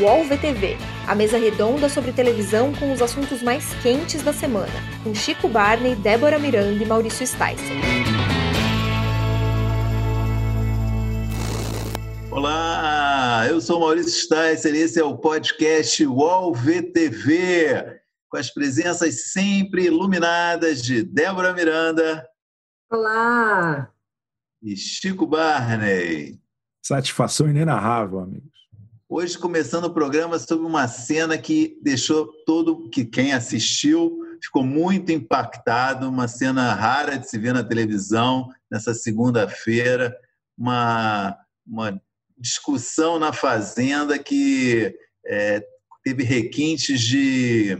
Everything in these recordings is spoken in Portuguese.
UOL VTV, a mesa redonda sobre televisão com os assuntos mais quentes da semana, com Chico Barney, Débora Miranda e Maurício Sticer. Olá, eu sou Maurício Sticer e esse é o podcast UOL VTV, com as presenças sempre iluminadas de Débora Miranda. Olá! E Chico Barney. Satisfação inenarrável, amigos. Hoje começando o programa sobre uma cena que deixou todo que quem assistiu ficou muito impactado, uma cena rara de se ver na televisão nessa segunda-feira, uma, uma discussão na Fazenda que é, teve requintes de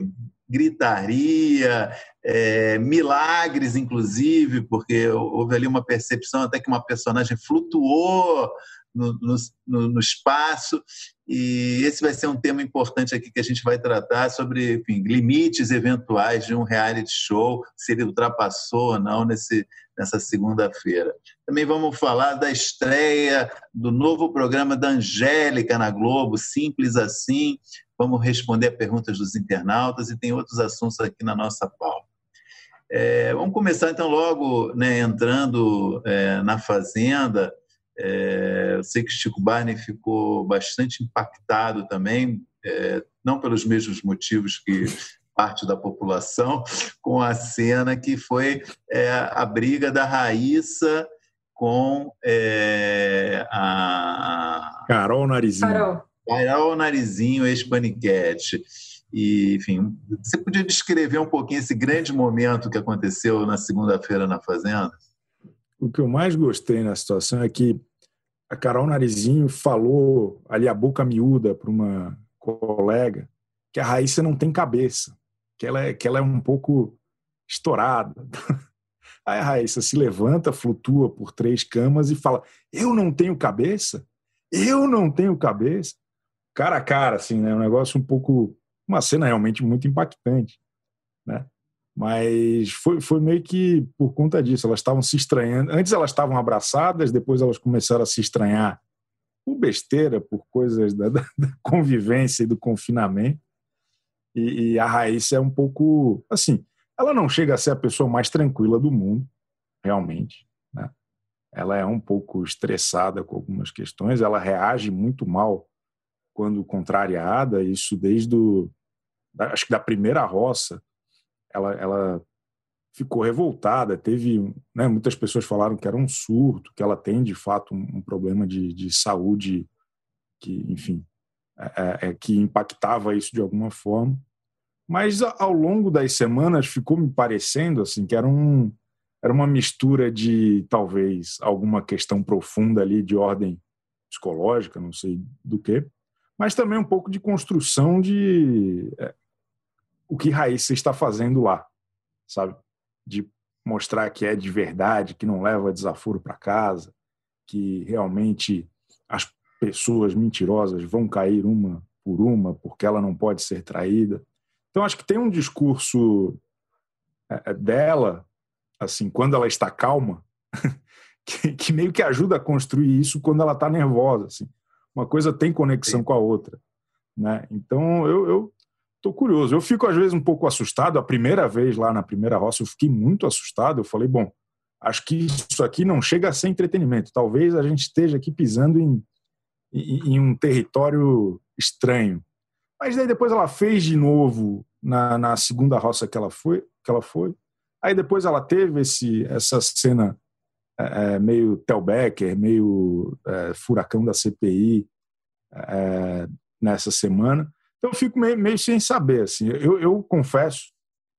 gritaria, é, milagres, inclusive, porque houve ali uma percepção até que uma personagem flutuou no, no, no, espaço. E esse vai ser um tema importante aqui que a gente vai tratar sobre enfim, limites eventuais de um reality show, se ele ultrapassou ou não nesse, nessa segunda-feira. Também vamos falar da estreia do novo programa da Angélica na Globo, Simples Assim. Vamos responder a perguntas dos internautas e tem outros assuntos aqui na nossa pauta. É, vamos começar então logo né, entrando é, na Fazenda. É, eu sei que Chico Barney ficou bastante impactado também, é, não pelos mesmos motivos que parte da população, com a cena que foi é, a briga da Raíssa com é, a. Carol Narizinho. Carol. Carol Narizinho, ex-paniquete. E, enfim, você podia descrever um pouquinho esse grande momento que aconteceu na segunda-feira na Fazenda? O que eu mais gostei na situação é que a Carol Narizinho falou ali a boca miúda para uma colega que a Raíssa não tem cabeça, que ela é, que ela é um pouco estourada. Aí a Raíssa se levanta, flutua por três camas e fala: Eu não tenho cabeça? Eu não tenho cabeça? Cara a cara, assim, né? Um negócio um pouco. Uma cena realmente muito impactante? Mas foi, foi meio que por conta disso. Elas estavam se estranhando. Antes elas estavam abraçadas, depois elas começaram a se estranhar por besteira, por coisas da, da convivência e do confinamento. E, e, a Raíssa é um pouco. Assim, ela não chega a ser a pessoa mais tranquila do mundo, realmente. Né? Ela é um pouco estressada com algumas questões, ela reage muito mal quando contrariada, isso desde o, acho que da primeira roça ela, ela ficou revoltada. Teve, né, muitas pessoas falaram que era um surto, que ela tem de fato um, um problema de, de saúde que, enfim, é, é, é, que impactava isso de alguma forma. Mas ao longo das semanas ficou me parecendo assim que era um era uma mistura de talvez alguma questão profunda ali de ordem psicológica, não sei do que, mas também um pouco de construção de é, o que Raíssa está fazendo lá, sabe? De mostrar que é de verdade, que não leva desaforo para casa, que realmente as pessoas mentirosas vão cair uma por uma porque ela não pode ser traída. Então acho que tem um discurso é, é, dela, assim, quando ela está calma, que, que meio que ajuda a construir isso quando ela está nervosa, assim. Uma coisa tem conexão Sim. com a outra, né? Então eu, eu Estou curioso. Eu fico, às vezes, um pouco assustado. A primeira vez lá na primeira roça, eu fiquei muito assustado. Eu falei, bom, acho que isso aqui não chega a ser entretenimento. Talvez a gente esteja aqui pisando em, em, em um território estranho. Mas daí depois ela fez de novo na, na segunda roça que ela foi. Que ela foi. Aí depois ela teve esse, essa cena é, é meio Tel Becker, meio é, furacão da CPI é, nessa semana. Então eu fico meio, meio sem saber. Assim. Eu, eu, confesso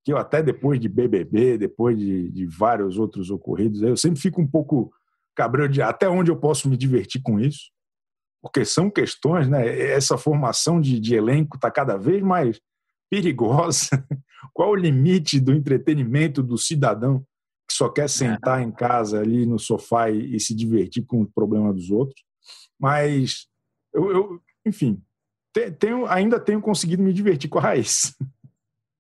que eu até depois de BBB, depois de, de vários outros ocorridos, eu sempre fico um pouco cabreiro de até onde eu posso me divertir com isso, porque são questões, né? Essa formação de, de elenco está cada vez mais perigosa. Qual o limite do entretenimento do cidadão que só quer sentar em casa ali no sofá e, e se divertir com o problema dos outros? Mas eu, eu enfim, tenho, ainda tenho conseguido me divertir com a Raiz.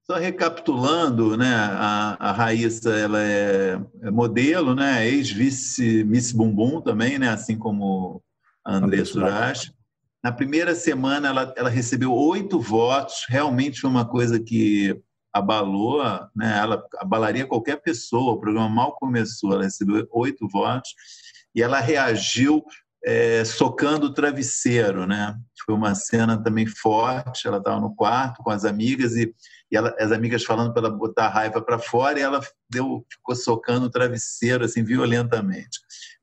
Só recapitulando, né, a, a Raíssa ela é, é modelo, né, ex-vice Miss Bumbum também, né, assim como a André Surachi. Na primeira semana, ela, ela recebeu oito votos, realmente foi uma coisa que abalou, né? ela abalaria qualquer pessoa, o programa mal começou, ela recebeu oito votos, e ela reagiu é, socando o travesseiro, né? Foi uma cena também forte. Ela estava no quarto com as amigas e, e ela, as amigas falando para ela botar a raiva para fora e ela deu, ficou socando o travesseiro assim violentamente.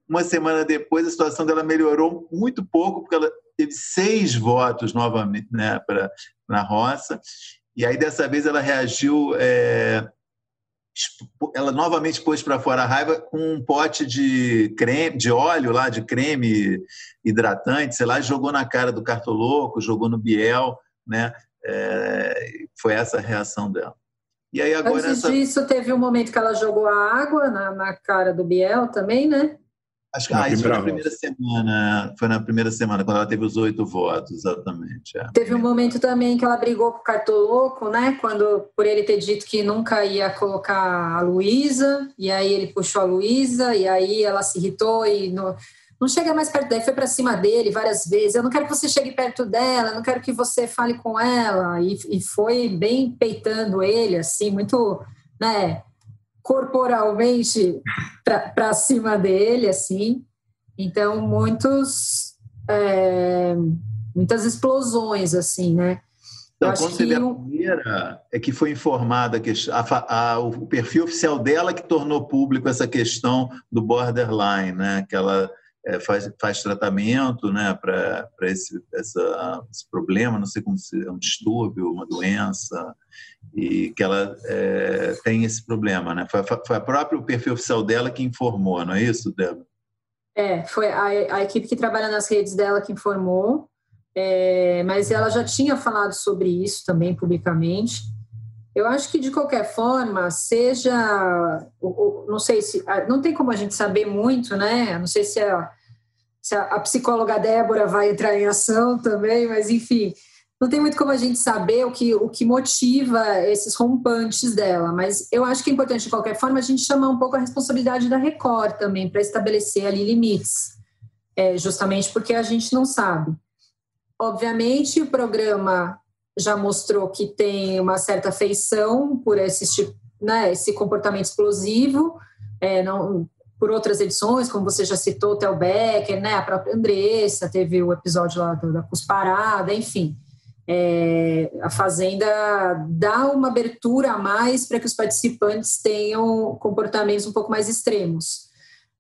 Uma semana depois, a situação dela melhorou muito pouco, porque ela teve seis votos novamente né, na roça. E aí, dessa vez, ela reagiu é, ela novamente pôs para fora a raiva com um pote de creme, de óleo lá, de creme hidratante, sei lá, jogou na cara do cartoloco, jogou no Biel, né? É, foi essa a reação dela. E aí agora Antes essa... disso, teve um momento que ela jogou a água na, na cara do Biel também, né? Acho que ah, isso foi na primeira semana. Foi na primeira semana, quando ela teve os oito votos, exatamente. É. Teve um momento também que ela brigou com o Cartoloco, né? Quando, por ele ter dito que nunca ia colocar a Luísa, e aí ele puxou a Luísa, e aí ela se irritou e não, não chega mais perto daí, foi para cima dele várias vezes. Eu não quero que você chegue perto dela, eu não quero que você fale com ela. E, e foi bem peitando ele, assim, muito, né? Corporalmente para cima dele, assim. Então, muitos, é, muitas explosões, assim, né? Então, quando você vê a primeira, é que foi informada que a, a, o perfil oficial dela que tornou público essa questão do borderline, né? Que ela é, faz, faz tratamento né, para esse, essa, esse problema, não sei como se é um distúrbio, uma doença, e que ela é, tem esse problema. Né? Foi, foi a própria o perfil oficial dela que informou, não é isso, Débora? É, foi a, a equipe que trabalha nas redes dela que informou, é, mas ela já tinha falado sobre isso também publicamente. Eu acho que de qualquer forma, seja, não sei se, não tem como a gente saber muito, né? Não sei se a, se a, psicóloga Débora vai entrar em ação também, mas enfim, não tem muito como a gente saber o que, o que motiva esses rompantes dela, mas eu acho que é importante, de qualquer forma, a gente chamar um pouco a responsabilidade da Record também, para estabelecer ali limites, é, justamente porque a gente não sabe. Obviamente, o programa já mostrou que tem uma certa afeição por esse, tipo, né, esse comportamento explosivo, é, não, por outras edições, como você já citou, Tel Becker, né, a própria Andressa, teve o episódio lá da Cusparada, enfim. É, a Fazenda dá uma abertura a mais para que os participantes tenham comportamentos um pouco mais extremos.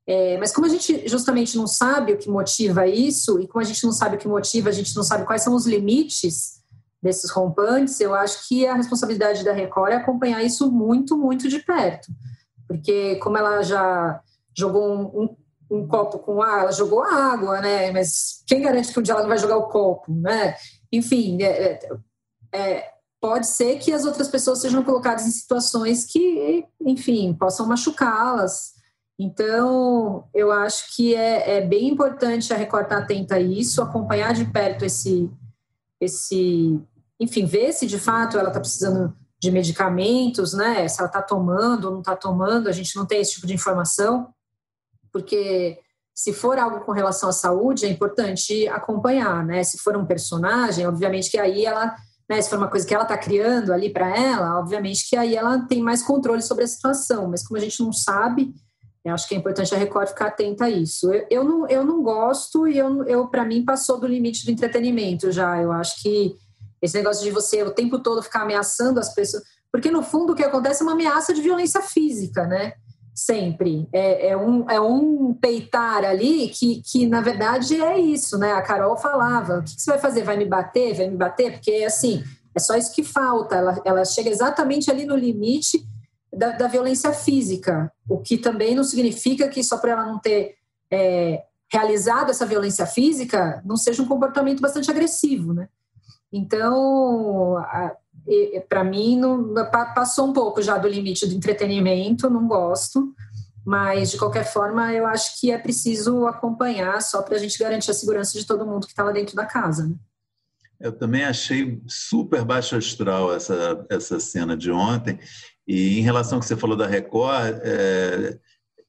É, mas como a gente justamente não sabe o que motiva isso, e como a gente não sabe o que motiva, a gente não sabe quais são os limites, desses rompantes, eu acho que a responsabilidade da Record é acompanhar isso muito, muito de perto. Porque como ela já jogou um, um, um copo com água, ela jogou água, né? Mas quem garante que um dia ela não vai jogar o copo, né? Enfim, é, é, é, pode ser que as outras pessoas sejam colocadas em situações que, enfim, possam machucá-las. Então, eu acho que é, é bem importante a Record estar atenta a isso, acompanhar de perto esse, esse enfim, ver se de fato ela está precisando de medicamentos, né? Se ela está tomando ou não está tomando, a gente não tem esse tipo de informação, porque se for algo com relação à saúde, é importante acompanhar, né? Se for um personagem, obviamente que aí ela, né, se for uma coisa que ela está criando ali para ela, obviamente que aí ela tem mais controle sobre a situação, mas como a gente não sabe, eu acho que é importante a Record ficar atenta a isso. Eu, eu não, eu não gosto e eu, eu para mim passou do limite do entretenimento já. Eu acho que esse negócio de você o tempo todo ficar ameaçando as pessoas. Porque, no fundo, o que acontece é uma ameaça de violência física, né? Sempre. É, é um, é um peitar ali que, que, na verdade, é isso, né? A Carol falava: o que, que você vai fazer? Vai me bater? Vai me bater? Porque, assim, é só isso que falta. Ela, ela chega exatamente ali no limite da, da violência física, o que também não significa que só por ela não ter é, realizado essa violência física, não seja um comportamento bastante agressivo, né? Então, para mim, não, passou um pouco já do limite do entretenimento, não gosto, mas de qualquer forma, eu acho que é preciso acompanhar só para a gente garantir a segurança de todo mundo que está lá dentro da casa. Né? Eu também achei super baixo astral essa, essa cena de ontem. E em relação ao que você falou da Record, é,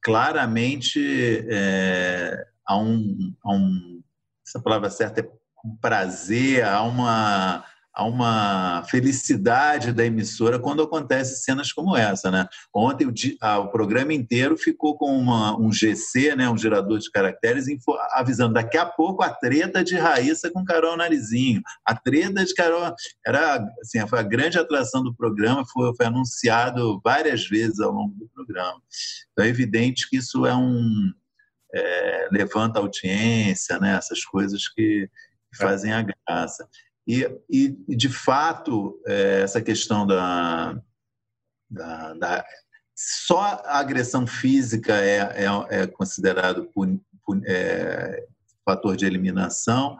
claramente é, há, um, há um. Essa palavra certa é um prazer, há uma há uma felicidade da emissora quando acontecem cenas como essa, né? Ontem o, ah, o programa inteiro ficou com uma, um GC, né, um gerador de caracteres, avisando daqui a pouco a treta de Raíssa com Carol Narizinho. A treta de Carol era assim, foi a grande atração do programa, foi, foi anunciado várias vezes ao longo do programa. Então é evidente que isso é um é, levanta audiência, né? Essas coisas que fazem a graça. E, e de fato, é, essa questão da, da, da, Só a agressão física é, é, é considerado por, por, é, fator de eliminação,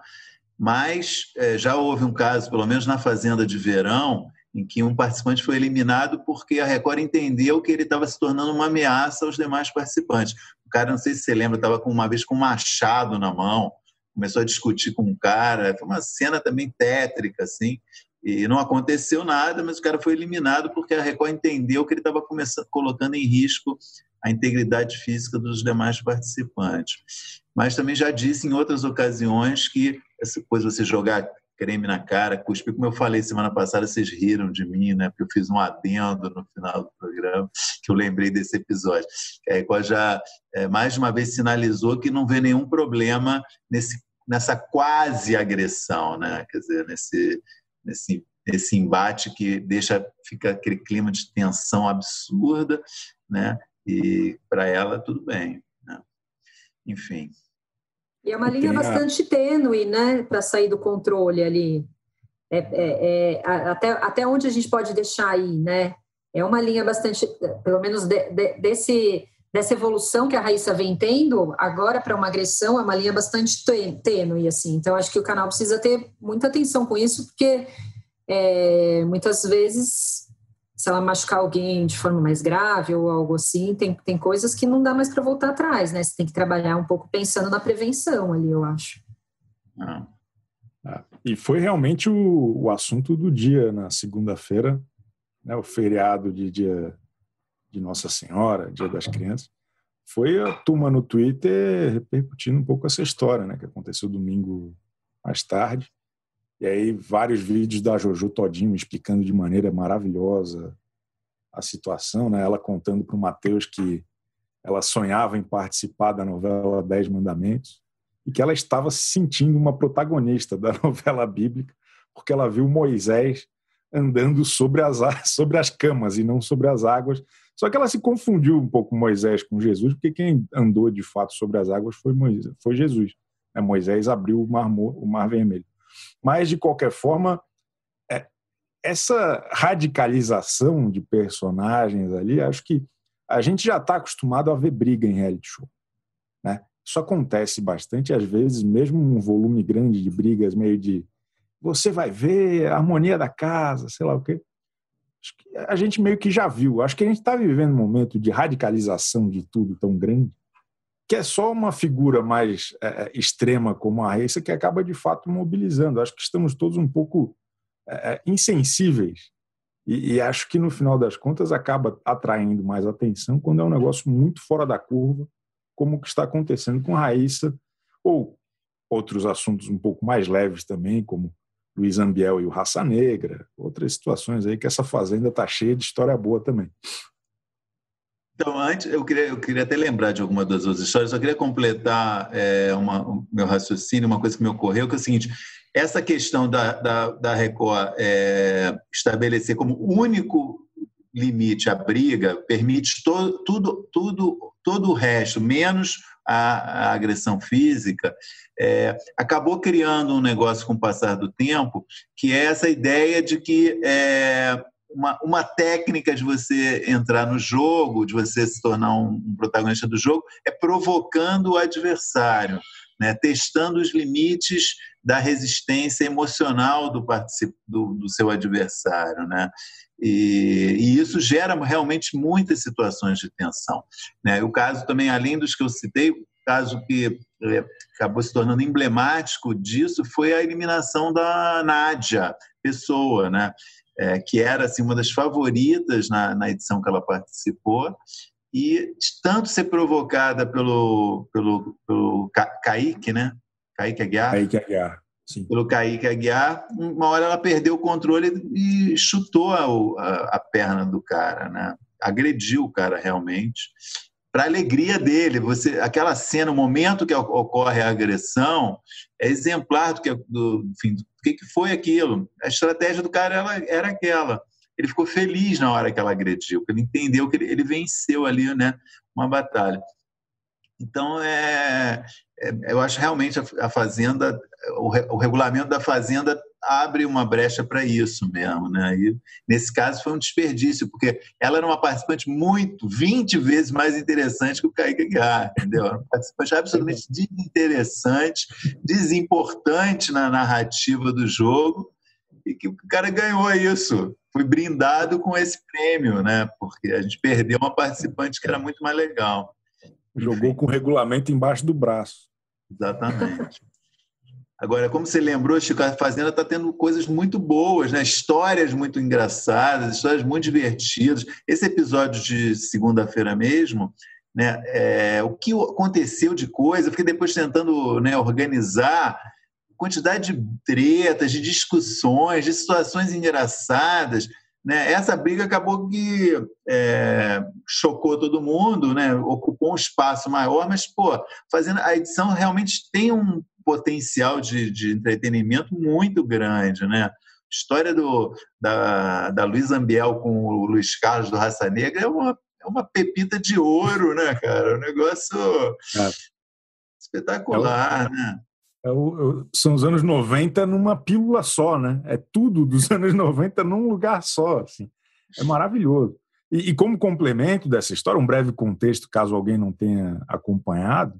mas é, já houve um caso, pelo menos na Fazenda de Verão, em que um participante foi eliminado porque a Record entendeu que ele estava se tornando uma ameaça aos demais participantes. O cara, não sei se você lembra, estava com uma vez com um machado na mão, começou a discutir com um cara, foi uma cena também tétrica, assim, e não aconteceu nada, mas o cara foi eliminado porque a Record entendeu que ele estava colocando em risco a integridade física dos demais participantes. Mas também já disse em outras ocasiões que essa coisa de você jogar creme na cara, cuspir, como eu falei semana passada, vocês riram de mim, né? Porque eu fiz um adendo no final do programa, que eu lembrei desse episódio. A Record já é, mais uma vez sinalizou que não vê nenhum problema nesse, nessa quase agressão, né? Quer dizer, nesse, nesse, nesse embate que deixa fica aquele clima de tensão absurda, né? E para ela tudo bem, né? Enfim. E é uma linha bastante tênue, né, para sair do controle ali. É, é, é, até, até onde a gente pode deixar aí, né? É uma linha bastante, pelo menos de, de, desse, dessa evolução que a Raíssa vem tendo, agora para uma agressão é uma linha bastante tênue, assim. Então, acho que o canal precisa ter muita atenção com isso, porque é, muitas vezes se ela machucar alguém de forma mais grave ou algo assim, tem, tem coisas que não dá mais para voltar atrás, né? Você tem que trabalhar um pouco pensando na prevenção ali, eu acho. Ah. Ah. E foi realmente o, o assunto do dia na segunda-feira, né? O feriado de dia de Nossa Senhora, Dia das Crianças. Foi a turma no Twitter repercutindo um pouco essa história, né? Que aconteceu domingo mais tarde. E aí vários vídeos da Jojo Todinho explicando de maneira maravilhosa a situação, né? Ela contando para o Matheus que ela sonhava em participar da novela Dez Mandamentos e que ela estava se sentindo uma protagonista da novela bíblica porque ela viu Moisés andando sobre as, sobre as camas e não sobre as águas. Só que ela se confundiu um pouco Moisés com Jesus, porque quem andou de fato sobre as águas foi, Moisés, foi Jesus. Né? Moisés abriu o mar, o mar Vermelho. Mas, de qualquer forma, é, essa radicalização de personagens ali, acho que a gente já está acostumado a ver briga em reality show. Né? Isso acontece bastante, às vezes, mesmo um volume grande de brigas, meio de você vai ver a harmonia da casa, sei lá o quê. Acho que a gente meio que já viu. Acho que a gente está vivendo um momento de radicalização de tudo tão grande que é só uma figura mais é, é, extrema como a Raíssa que acaba de fato mobilizando. Acho que estamos todos um pouco é, é, insensíveis e, e, acho que no final das contas acaba atraindo mais atenção quando é um negócio muito fora da curva, como o que está acontecendo com a Raíssa ou outros assuntos um pouco mais leves também, como Luiz Ambiel e o Raça Negra, outras situações aí que essa fazenda está cheia de história boa também. Então, antes, eu queria, eu queria até lembrar de alguma das outras histórias, só queria completar é, uma, o meu raciocínio, uma coisa que me ocorreu, que é o seguinte: essa questão da, da, da Record é, estabelecer como único limite a briga permite to, tudo, tudo, todo o resto, menos a, a agressão física, é, acabou criando um negócio com o passar do tempo, que é essa ideia de que é, uma, uma técnica de você entrar no jogo, de você se tornar um, um protagonista do jogo, é provocando o adversário, né? testando os limites da resistência emocional do, do, do seu adversário. Né? E, e, isso gera realmente muitas situações de tensão. Né? O caso também, além dos que eu citei, o caso que é, acabou se tornando emblemático disso foi a eliminação da Nádia Pessoa, né? É, que era assim, uma das favoritas na, na edição que ela participou, e tanto ser provocada pelo, pelo, pelo Kaique, né? Kaique Aguiar. Kaique Aguiar. Sim. pelo Kaique Aguiar. Uma hora ela perdeu o controle e chutou a, a, a perna do cara, né? agrediu o cara realmente. Para alegria dele, você, aquela cena, o momento que ocorre a agressão, é exemplar do que, do, enfim, do que, que foi aquilo. A estratégia do cara era, era aquela. Ele ficou feliz na hora que ela agrediu, ele entendeu que ele, ele venceu ali, né, uma batalha. Então, é, é, eu acho realmente a, a Fazenda, o, o, regulamento da Fazenda abre uma brecha para isso mesmo. Né? E, nesse caso, foi um desperdício, porque ela era uma participante muito, 20 vezes mais interessante que o Kaique Aguiar, entendeu? Uma participante absolutamente desinteressante, desimportante na narrativa do jogo, e que o cara ganhou isso. Foi brindado com esse prêmio, né? Porque a gente perdeu uma participante que era muito mais legal. Jogou com o regulamento embaixo do braço. Exatamente. Agora, como você lembrou, Chico, a Fazenda está tendo coisas muito boas, né? histórias muito engraçadas, histórias muito divertidas. Esse episódio de segunda-feira mesmo, né? É, o que aconteceu de coisa, fiquei depois tentando né, organizar quantidade de tretas, de discussões, de situações engraçadas. Né? Essa briga acabou que é, chocou todo mundo, né? ocupou um espaço maior, mas pô, fazendo a edição realmente tem um potencial de, de entretenimento muito grande. Né? história do, da, da Luiz Ambiel com o Luiz Carlos do Raça Negra é uma, é uma pepita de ouro, né, cara? Um negócio é. espetacular, é né? É o, são os anos 90 numa pílula só, né? É tudo dos anos 90 num lugar só. Assim. É maravilhoso. E, e, como complemento dessa história, um breve contexto, caso alguém não tenha acompanhado,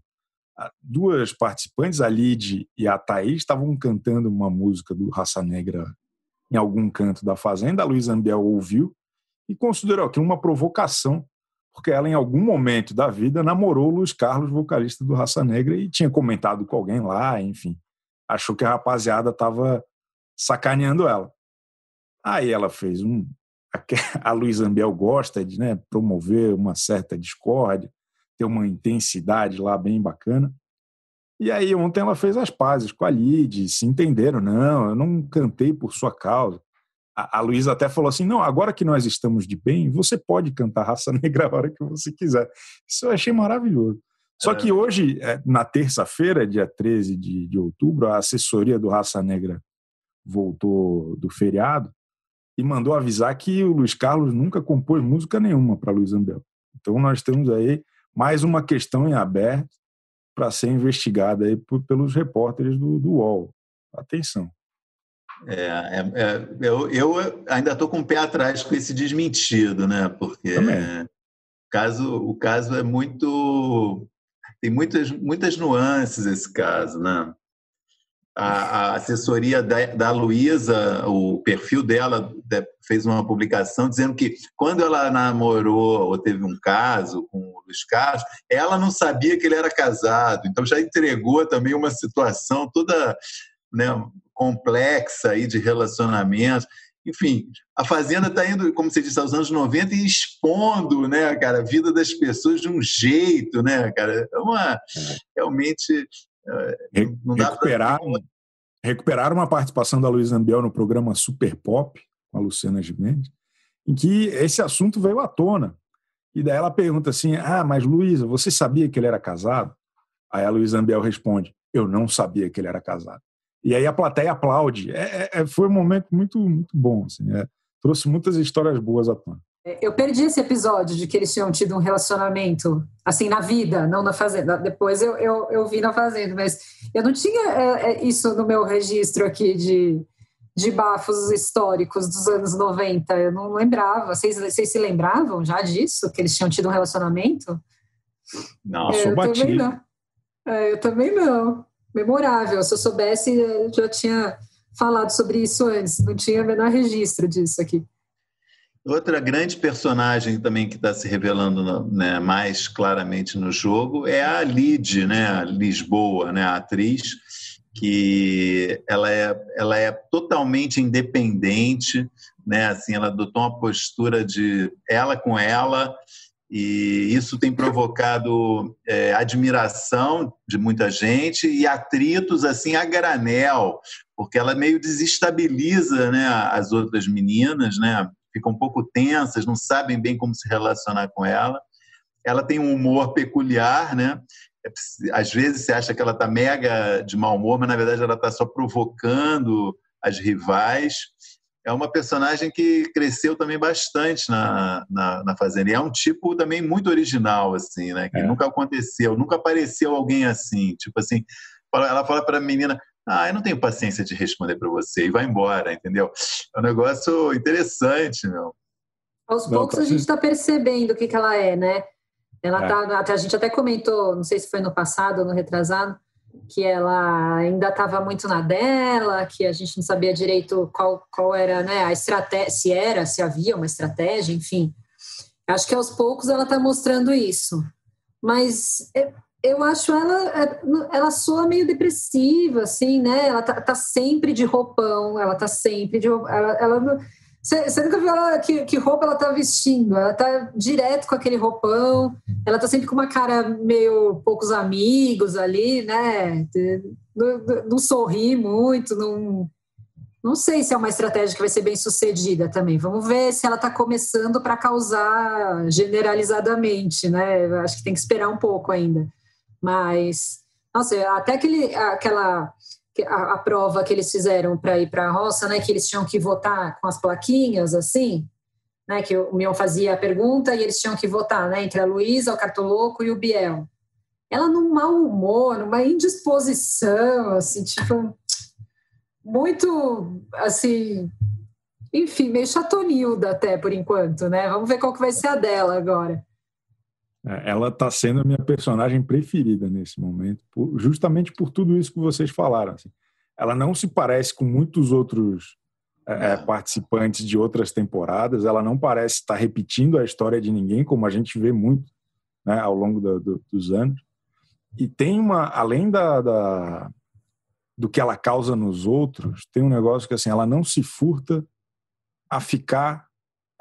duas participantes, a Lid e a Thaís, estavam cantando uma música do Raça Negra em algum canto da fazenda. A Luísa Ambiel ouviu e considerou aquilo uma provocação porque ela, em algum momento da vida, namorou o Luiz Carlos, vocalista do Raça Negra, e tinha comentado com alguém lá, enfim. Achou que a rapaziada estava sacaneando ela. Aí ela fez um. A Luiz Ambiel gosta de né, promover uma certa discórdia, ter uma intensidade lá bem bacana. E aí ontem ela fez as pazes com a Lid, se entenderam. Não, eu não cantei por sua causa a, a Luísa até falou assim: não, agora que nós estamos de bem, você pode cantar Raça Negra a hora que você quiser. Isso eu achei maravilhoso. Só é. que hoje, é, na terça-feira, dia 13 de, de outubro, a assessoria do Raça Negra voltou do feriado e mandou avisar que o Luiz Carlos nunca compôs música nenhuma para Luiz Ambel. Então nós temos aí mais uma questão em aberto para ser investigada aí por, pelos repórteres do, do UOL. Atenção. É, é, é, eu, eu, ainda estou com o pé atrás com esse desmentido, né? Porque o caso, o caso é muito. Tem muitas, muitas nuances esse caso, né? A, a assessoria da, da Luísa, o perfil dela fez uma publicação dizendo que quando ela namorou ou teve um caso com o Luiz Carlos, ela não sabia que ele era casado, então já entregou também uma situação toda né, complexa aí de relacionamentos. Enfim, a Fazenda está indo, como você disse, aos anos 90 e expondo, né, cara, a vida das pessoas de um jeito, né, cara? É uma, realmente, é, não recuperar, pra... recuperar uma participação da Luísa Ambiel no programa Super Pop, com a Luciana Gimenez, em que esse assunto veio à tona. E daí ela pergunta assim, ah, mas Luísa, você sabia que ele era casado? Aí a Luísa Ambiel responde, eu não sabia que ele era casado. E aí a plateia aplaude. É, é, é, foi um momento muito, muito bom. Assim, é, trouxe muitas histórias boas à tona. É, eu perdi esse episódio de que eles tinham tido um relacionamento, assim, na vida, não na fazenda. Depois eu, eu, eu vi na fazenda, mas eu não tinha é, isso no meu registro aqui de, de bafos históricos dos anos 90. Eu não lembrava. Vocês, vocês se lembravam já disso? Que eles tinham tido um relacionamento? Não, é, eu batido. também não. É, eu também não memorável. Se eu soubesse, eu já tinha falado sobre isso antes, não tinha o menor registro disso aqui. Outra grande personagem também que está se revelando né, mais claramente no jogo é a Lid, né, a Lisboa, né, a atriz, que ela é, ela é totalmente independente, né, assim, ela adotou uma postura de ela com ela, E isso tem provocado é, admiração de muita gente e atritos assim a granel, porque ela meio desestabiliza né, as outras meninas, né? Ficam um pouco tensas, não sabem bem como se relacionar com ela. Ela tem um humor peculiar, né? É às vezes você acha que ela está mega de mau humor, mas na verdade ela está só provocando as rivais. É uma personagem que cresceu também bastante na, na, na Fazenda. E é um tipo também muito original, assim, né? Que é. nunca aconteceu, nunca apareceu alguém assim. Tipo assim, ela fala para a menina: ah, eu não tenho paciência de responder para você e vai embora, entendeu? É um negócio interessante, meu. Aos não, poucos a gente está percebendo o que, que ela é, né? Ela é. tá, a gente até comentou, não sei se foi no passado ou no retrasado, que ela ainda estava muito na dela, que a gente não sabia direito qual, qual era né, a estratégia, se era, se havia uma estratégia, enfim. Acho que aos poucos ela está mostrando isso. Mas é, eu acho ela, é, ela soa meio depressiva, assim, né? Ela tá, tá sempre de roupão, ela tá sempre de ela, ela você nunca viu ela, que, que roupa ela tá vestindo? Ela tá direto com aquele roupão, ela tá sempre com uma cara meio poucos amigos ali, né? Não, não sorri muito, não, não sei se é uma estratégia que vai ser bem sucedida também. Vamos ver se ela está começando para causar generalizadamente, né? Acho que tem que esperar um pouco ainda. Mas, nossa, até aquele, aquela a, a prova que eles fizeram para ir para a roça, né, que eles tinham que votar com as plaquinhas, assim, né, que o Mion fazia a pergunta e eles tinham que votar, né, entre a Luísa, o Cartoloco e o Biel. Ela num mau humor, numa indisposição, assim, tipo, muito, assim, enfim, meio chatonilda até por enquanto, né? Vamos ver qual que vai ser a dela agora. É, ela está sendo a minha personagem preferida nesse momento, justamente por tudo isso que vocês falaram. Assim. Ela não se parece com muitos outros é, é, participantes de outras temporadas, ela não parece estar repetindo a história de ninguém, como a gente vê muito né, ao longo da, do, dos anos. E tem uma, além da, da, do que ela causa nos outros, tem um negócio que assim, ela não se furta a ficar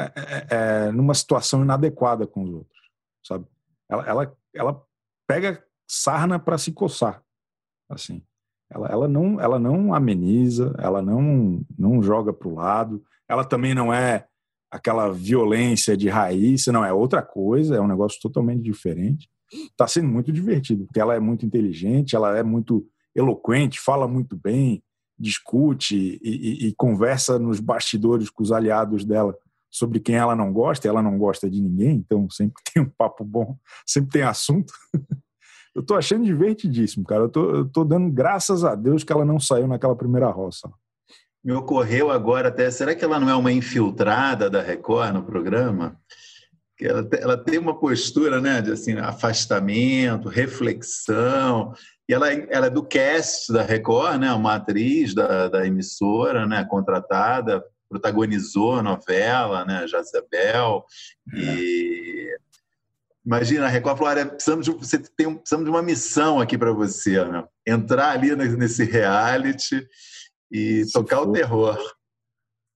é, é, é numa situação inadequada com os outros, sabe? ela, ela, ela pega sarna para se coçar, assim. Ela, ela, não, ela não ameniza, ela não, não joga para o lado, ela também não é aquela violência de raiz, não, é outra coisa, é um negócio totalmente diferente. Está sendo muito divertido, porque ela é muito inteligente, ela é muito eloquente, fala muito bem, discute e, e, e conversa nos bastidores com os aliados dela sobre quem ela não gosta, ela não gosta de ninguém, então sempre tem um papo bom, sempre tem assunto. eu tô achando divertidíssimo, cara. Eu tô, eu tô dando graças a Deus que ela não saiu naquela primeira roça. Me ocorreu agora até, será que ela não é uma infiltrada da Record no programa? Ela, ela tem uma postura né, de assim, afastamento, reflexão, e ela, ela é do cast da Record, né, uma atriz da, da emissora, né, contratada protagonizou a novela, né, Jazabel, é. e imagina, a Record falou, olha, precisamos de, você tem um, precisamos de uma missão aqui para você, né? entrar ali nesse reality e se tocar for, o terror.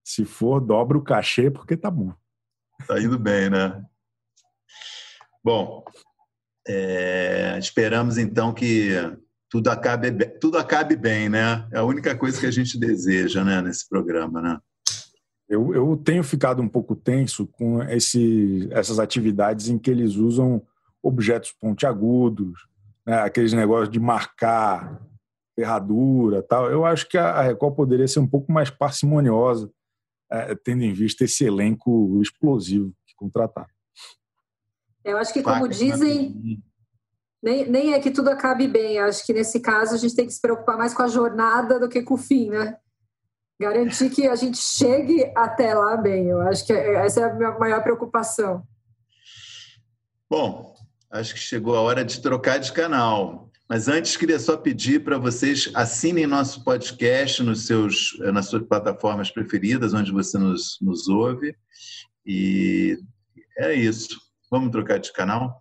Se for, dobra o cachê porque tá bom. Tá indo bem, né? Bom, é, esperamos então que tudo acabe, tudo acabe bem, né? É a única coisa que a gente deseja, né, nesse programa, né? Eu, eu tenho ficado um pouco tenso com esse, essas atividades em que eles usam objetos pontiagudos, né, aqueles negócios de marcar ferradura tal. Eu acho que a Record poderia ser um pouco mais parcimoniosa, é, tendo em vista esse elenco explosivo que contratar. Eu acho que, como dizem, nem, nem é que tudo acabe bem. Eu acho que nesse caso a gente tem que se preocupar mais com a jornada do que com o fim, né? Garantir que a gente chegue até lá bem. Eu acho que essa é a minha maior preocupação. Bom, acho que chegou a hora de trocar de canal. Mas antes, queria só pedir para vocês assinem nosso podcast nos seus, nas suas plataformas preferidas, onde você nos, nos ouve. E é isso. Vamos trocar de canal?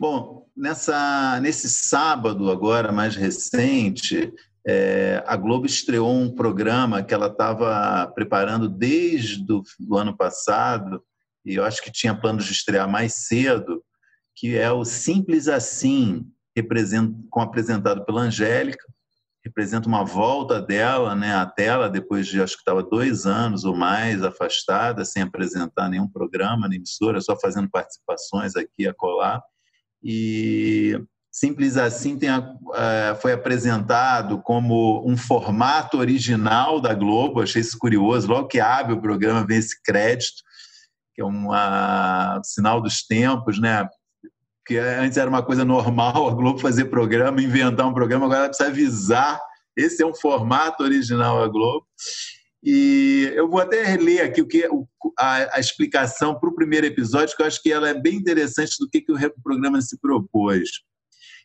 Bom, nessa, nesse sábado agora mais recente, é, a Globo estreou um programa que ela estava preparando desde o ano passado, e eu acho que tinha planos de estrear mais cedo, que é o Simples Assim, com, apresentado pela Angélica, representa uma volta dela né, à tela, depois de acho que estava dois anos ou mais afastada, sem apresentar nenhum programa na emissora, só fazendo participações aqui a colar. E Simples Assim tem foi apresentado como um formato original da Globo, achei isso curioso. Logo que abre o programa, vem esse crédito, que é um sinal dos tempos, né? que antes era uma coisa normal a Globo fazer programa, inventar um programa, agora ela precisa avisar. Esse é um formato original da Globo. E eu vou até ler aqui o que a, a explicação para o primeiro episódio, que eu acho que ela é bem interessante do que, que o programa se propôs.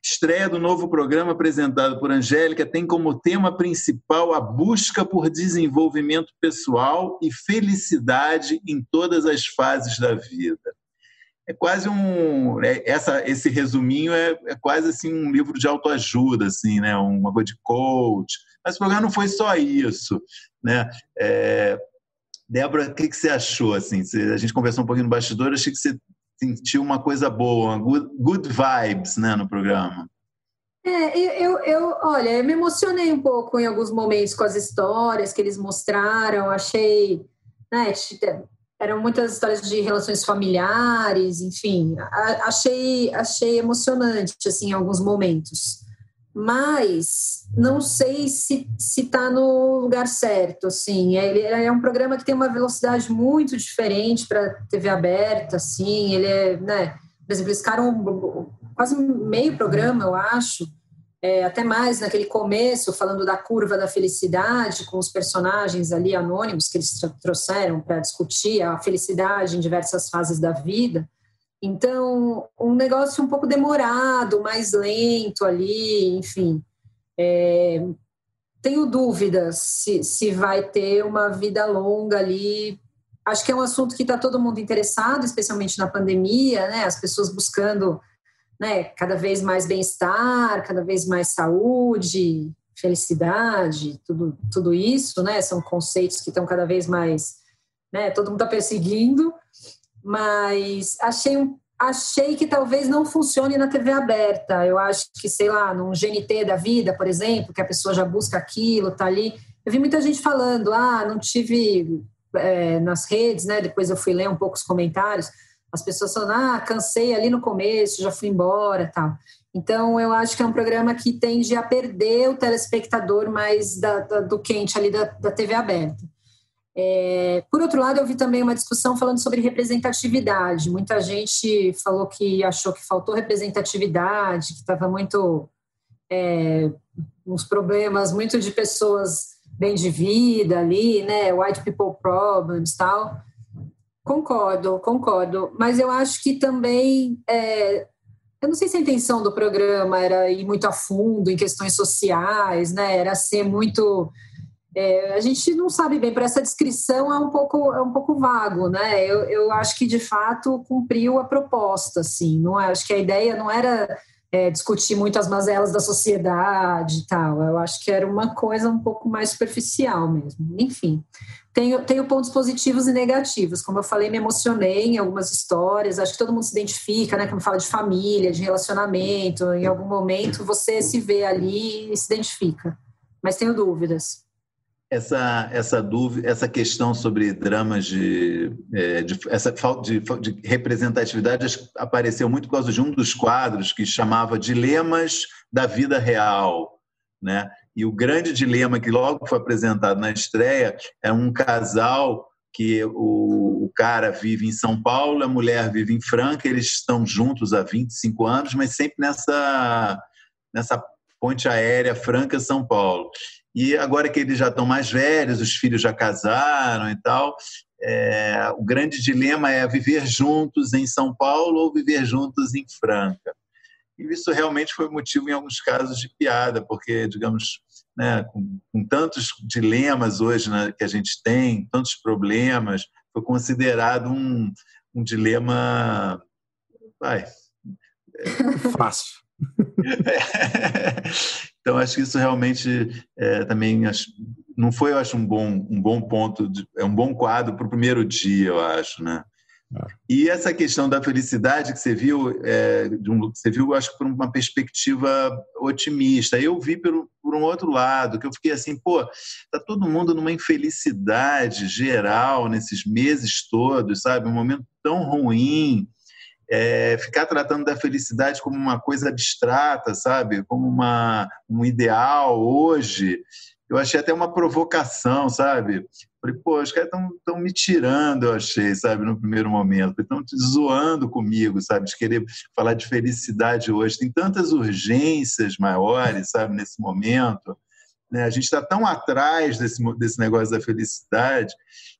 Estreia do novo programa apresentado por Angélica tem como tema principal a busca por desenvolvimento pessoal e felicidade em todas as fases da vida. É quase um é, essa esse resuminho é, é, quase assim um livro de autoajuda assim né? Uma coisa de coach. Mas o programa não foi só isso né? É, Débora o que, que você achou assim? A gente conversou um pouquinho no bastidor achei que você sentiu uma coisa boa good, good vibes né no programa. É, eu, eu, olha, eu me emocionei um pouco em alguns momentos com as histórias que eles mostraram, achei, né, eram muitas histórias de relações familiares, enfim, achei achei emocionante assim em alguns momentos. Mas não sei se se tá no lugar certo, assim. Ele é um programa que tem uma velocidade muito diferente para TV aberta, assim. Ele é, né, por exemplo, eles ficaram quase meio programa, eu acho, é, até mais naquele começo, falando da curva da felicidade, com os personagens ali anônimos que eles trouxeram para discutir a felicidade em diversas fases da vida. Então, um negócio um pouco demorado, mais lento ali, enfim. É, tenho dúvidas se, se vai ter uma vida longa ali. Acho que é um assunto que está todo mundo interessado, especialmente na pandemia, né? As pessoas buscando né, cada vez mais bem-estar, cada vez mais saúde, felicidade, tudo, tudo isso, né, são conceitos que estão cada vez mais, né, todo mundo está perseguindo, mas achei, achei que talvez não funcione na TV aberta, eu acho que, sei lá, num GNT da vida, por exemplo, que a pessoa já busca aquilo, tá ali, eu vi muita gente falando, ah, não tive é, nas redes, né, depois eu fui ler um pouco os comentários, as pessoas falam, ah, cansei ali no começo, já fui embora tal. Então, eu acho que é um programa que tende a perder o telespectador mais da, da, do quente ali da, da TV aberta. É, por outro lado, eu vi também uma discussão falando sobre representatividade. Muita gente falou que achou que faltou representatividade, que estava muito. É, uns problemas muito de pessoas bem de vida ali, né? White people problems tal. Concordo, concordo. Mas eu acho que também. É, eu não sei se a intenção do programa era ir muito a fundo em questões sociais, né? Era ser muito. É, a gente não sabe bem, para essa descrição é um pouco, é um pouco vago, né? Eu, eu acho que de fato cumpriu a proposta, assim. Não é, acho que a ideia não era é, discutir muito as mazelas da sociedade e tal. Eu acho que era uma coisa um pouco mais superficial mesmo. Enfim, tenho, tenho pontos positivos e negativos. Como eu falei, me emocionei em algumas histórias. Acho que todo mundo se identifica, né? Quando fala de família, de relacionamento, em algum momento você se vê ali e se identifica. Mas tenho dúvidas. Essa, essa dúvida, essa questão sobre dramas de, é, de essa falta de, de representatividade apareceu muito por causa de um dos quadros que chamava Dilemas da Vida Real, né? E o grande dilema que logo foi apresentado na estreia é um casal que o, o, cara vive em São Paulo, a mulher vive em Franca, eles estão juntos há 25 anos, mas sempre nessa, nessa ponte aérea Franca-São Paulo. E agora que eles já estão mais velhos, os filhos já casaram e tal, é, o grande dilema é viver juntos em São Paulo ou viver juntos em Franca. E isso realmente foi motivo, em alguns casos, de piada, porque, digamos, né, com, com tantos dilemas hoje né, que a gente tem, tantos problemas, foi considerado um, um dilema. Vai. Fácil. então, acho que isso realmente é, também acho, não foi, eu acho, um bom, um bom ponto, de, é um bom quadro para o primeiro dia, eu acho, né? E essa questão da felicidade que você viu, é, um, você viu, acho que por uma perspectiva otimista. Eu vi por, por, um outro lado, que eu fiquei assim, pô, tá todo mundo numa infelicidade geral nesses meses todos, sabe? Um momento tão ruim. É, ficar tratando da felicidade como uma coisa abstrata, sabe? Como uma, um ideal hoje eu achei até uma provocação, sabe? Falei, pô, os caras estão me tirando, eu achei, sabe, no primeiro momento. Estão zoando comigo, sabe? De querer falar de felicidade hoje. Tem tantas urgências maiores, sabe, nesse momento. Né? A gente está tão atrás desse, desse negócio da felicidade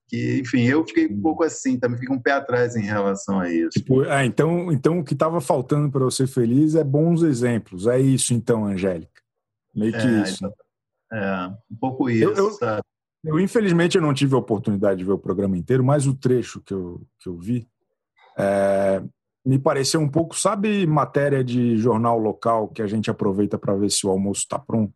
que, enfim, eu fiquei um pouco assim, também fico um pé atrás em relação a isso. Tipo, ah, então, então o que estava faltando para eu ser feliz é bons exemplos. É isso, então, Angélica. Meio que é, isso. Então, é, um pouco isso, eu, eu? Eu, infelizmente, eu não tive a oportunidade de ver o programa inteiro, mas o trecho que eu, que eu vi é, me pareceu um pouco, sabe, matéria de jornal local que a gente aproveita para ver se o almoço está pronto?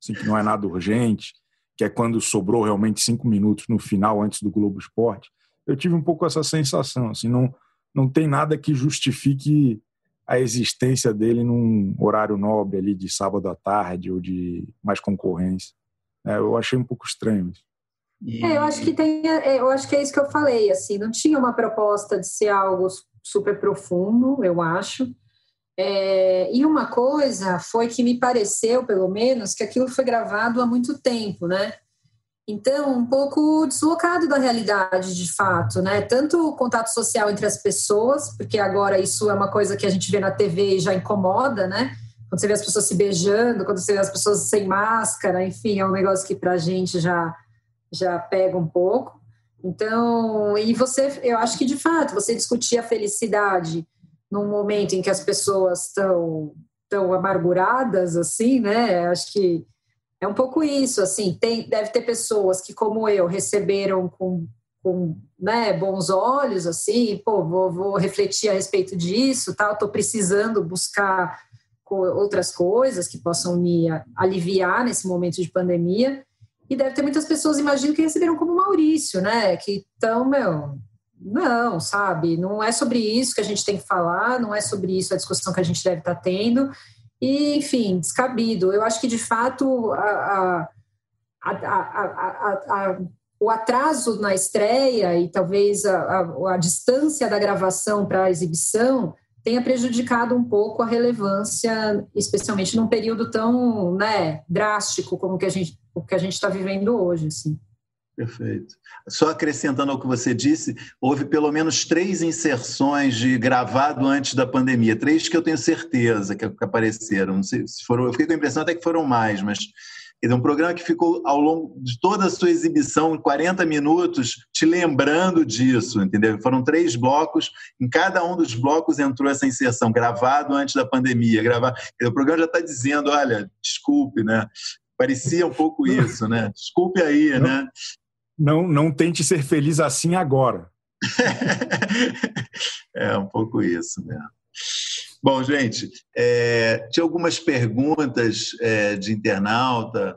Assim, que não é nada urgente, que é quando sobrou realmente cinco minutos no final, antes do Globo Esporte. Eu tive um pouco essa sensação, assim, não, não tem nada que justifique a existência dele num horário nobre ali de sábado à tarde ou de mais concorrência. É, eu achei um pouco estranho isso. É, eu acho que tem, é, eu acho que é isso que eu falei, assim, não tinha uma proposta de ser algo super profundo, eu acho. É, e uma coisa foi que me pareceu, pelo menos, que aquilo foi gravado há muito tempo, né? Então, um pouco deslocado da realidade, de fato, né? Tanto o contato social entre as pessoas, porque agora isso é uma coisa que a gente vê na TV e já incomoda, né? Quando você vê as pessoas se beijando, quando você vê as pessoas sem máscara, enfim, é um negócio que para a gente já, já pega um pouco. Então, e você, eu acho que de fato, você discutir a felicidade num momento em que as pessoas estão tão amarguradas, assim, né? Acho que é um pouco isso, assim, tem, deve ter pessoas que, como eu, receberam com, com né, bons olhos, assim, pô, vou, vou refletir a respeito disso, tal, estou precisando buscar outras coisas que possam me aliviar nesse momento de pandemia. E deve ter muitas pessoas, imagino, que receberam como Maurício, né? Que estão, meu, não, sabe? Não é sobre isso que a gente tem que falar, não é sobre isso a discussão que a gente deve estar tá tendo e, enfim, descabido. Eu acho que, de fato, a, a, a, o atraso na estreia e talvez a, distância da gravação para a exibição tenha prejudicado um pouco a relevância, especialmente num período tão né, drástico como que a gente, o que a gente está vivendo hoje. Assim. Perfeito. Só acrescentando ao que você disse, houve pelo menos três inserções de gravado antes da pandemia, três que eu tenho certeza que apareceram. Não sei se foram, eu fiquei com a impressão até que foram mais, mas é um programa que ficou ao longo de toda a sua exibição, 40 minutos, te lembrando disso, entendeu? Foram três blocos, em cada um dos blocos entrou essa inserção, gravado antes da pandemia. Gravar. O programa já está dizendo, olha, desculpe, né? Parecia um pouco isso, né? Desculpe aí, né? Não, não tente ser feliz assim agora. é um pouco isso mesmo. Bom, gente, é, tinha algumas perguntas é, de internauta,